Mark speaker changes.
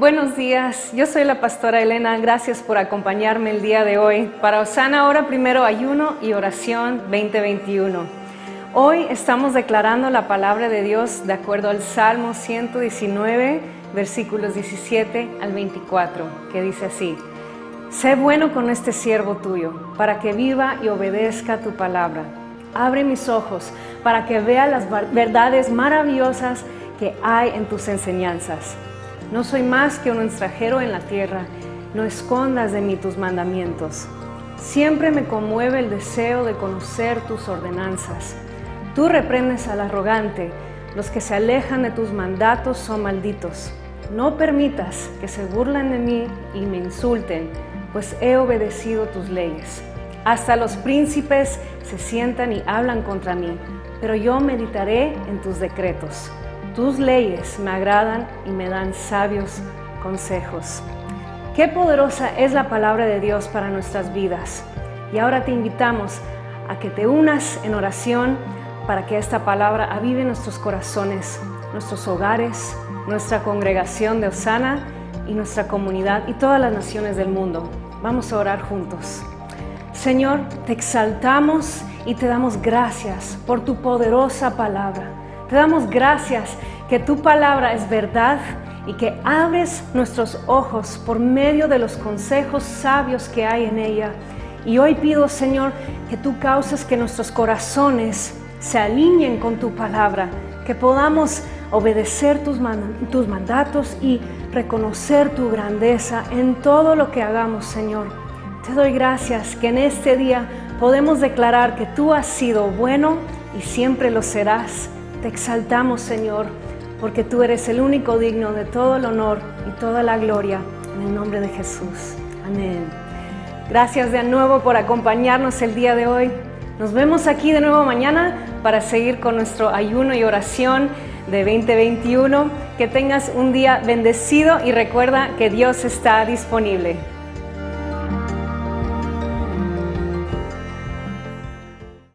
Speaker 1: Buenos días, yo soy la pastora Elena, gracias por acompañarme el día de hoy para Osana Ahora Primero Ayuno y Oración 2021. Hoy estamos declarando la palabra de Dios de acuerdo al Salmo 119, versículos 17 al 24, que dice así, Sé bueno con este siervo tuyo, para que viva y obedezca tu palabra. Abre mis ojos para que vea las verdades maravillosas que hay en tus enseñanzas. No soy más que un extranjero en la tierra, no escondas de mí tus mandamientos. Siempre me conmueve el deseo de conocer tus ordenanzas. Tú reprendes al arrogante, los que se alejan de tus mandatos son malditos. No permitas que se burlen de mí y me insulten, pues he obedecido tus leyes. Hasta los príncipes se sientan y hablan contra mí, pero yo meditaré en tus decretos. Tus leyes me agradan y me dan sabios consejos. Qué poderosa es la palabra de Dios para nuestras vidas. Y ahora te invitamos a que te unas en oración para que esta palabra avive nuestros corazones, nuestros hogares, nuestra congregación de Osana y nuestra comunidad y todas las naciones del mundo. Vamos a orar juntos. Señor, te exaltamos y te damos gracias por tu poderosa palabra. Te damos gracias que tu palabra es verdad y que abres nuestros ojos por medio de los consejos sabios que hay en ella. Y hoy pido, Señor, que tú causes que nuestros corazones se alineen con tu palabra, que podamos obedecer tus, tus mandatos y reconocer tu grandeza en todo lo que hagamos, Señor. Te doy gracias que en este día podemos declarar que tú has sido bueno y siempre lo serás te exaltamos, Señor, porque tú eres el único digno de todo el honor y toda la gloria. En el nombre de Jesús. Amén. Gracias de nuevo por acompañarnos el día de hoy. Nos vemos aquí de nuevo mañana para seguir con nuestro ayuno y oración de 2021. Que tengas un día bendecido y recuerda que Dios está disponible.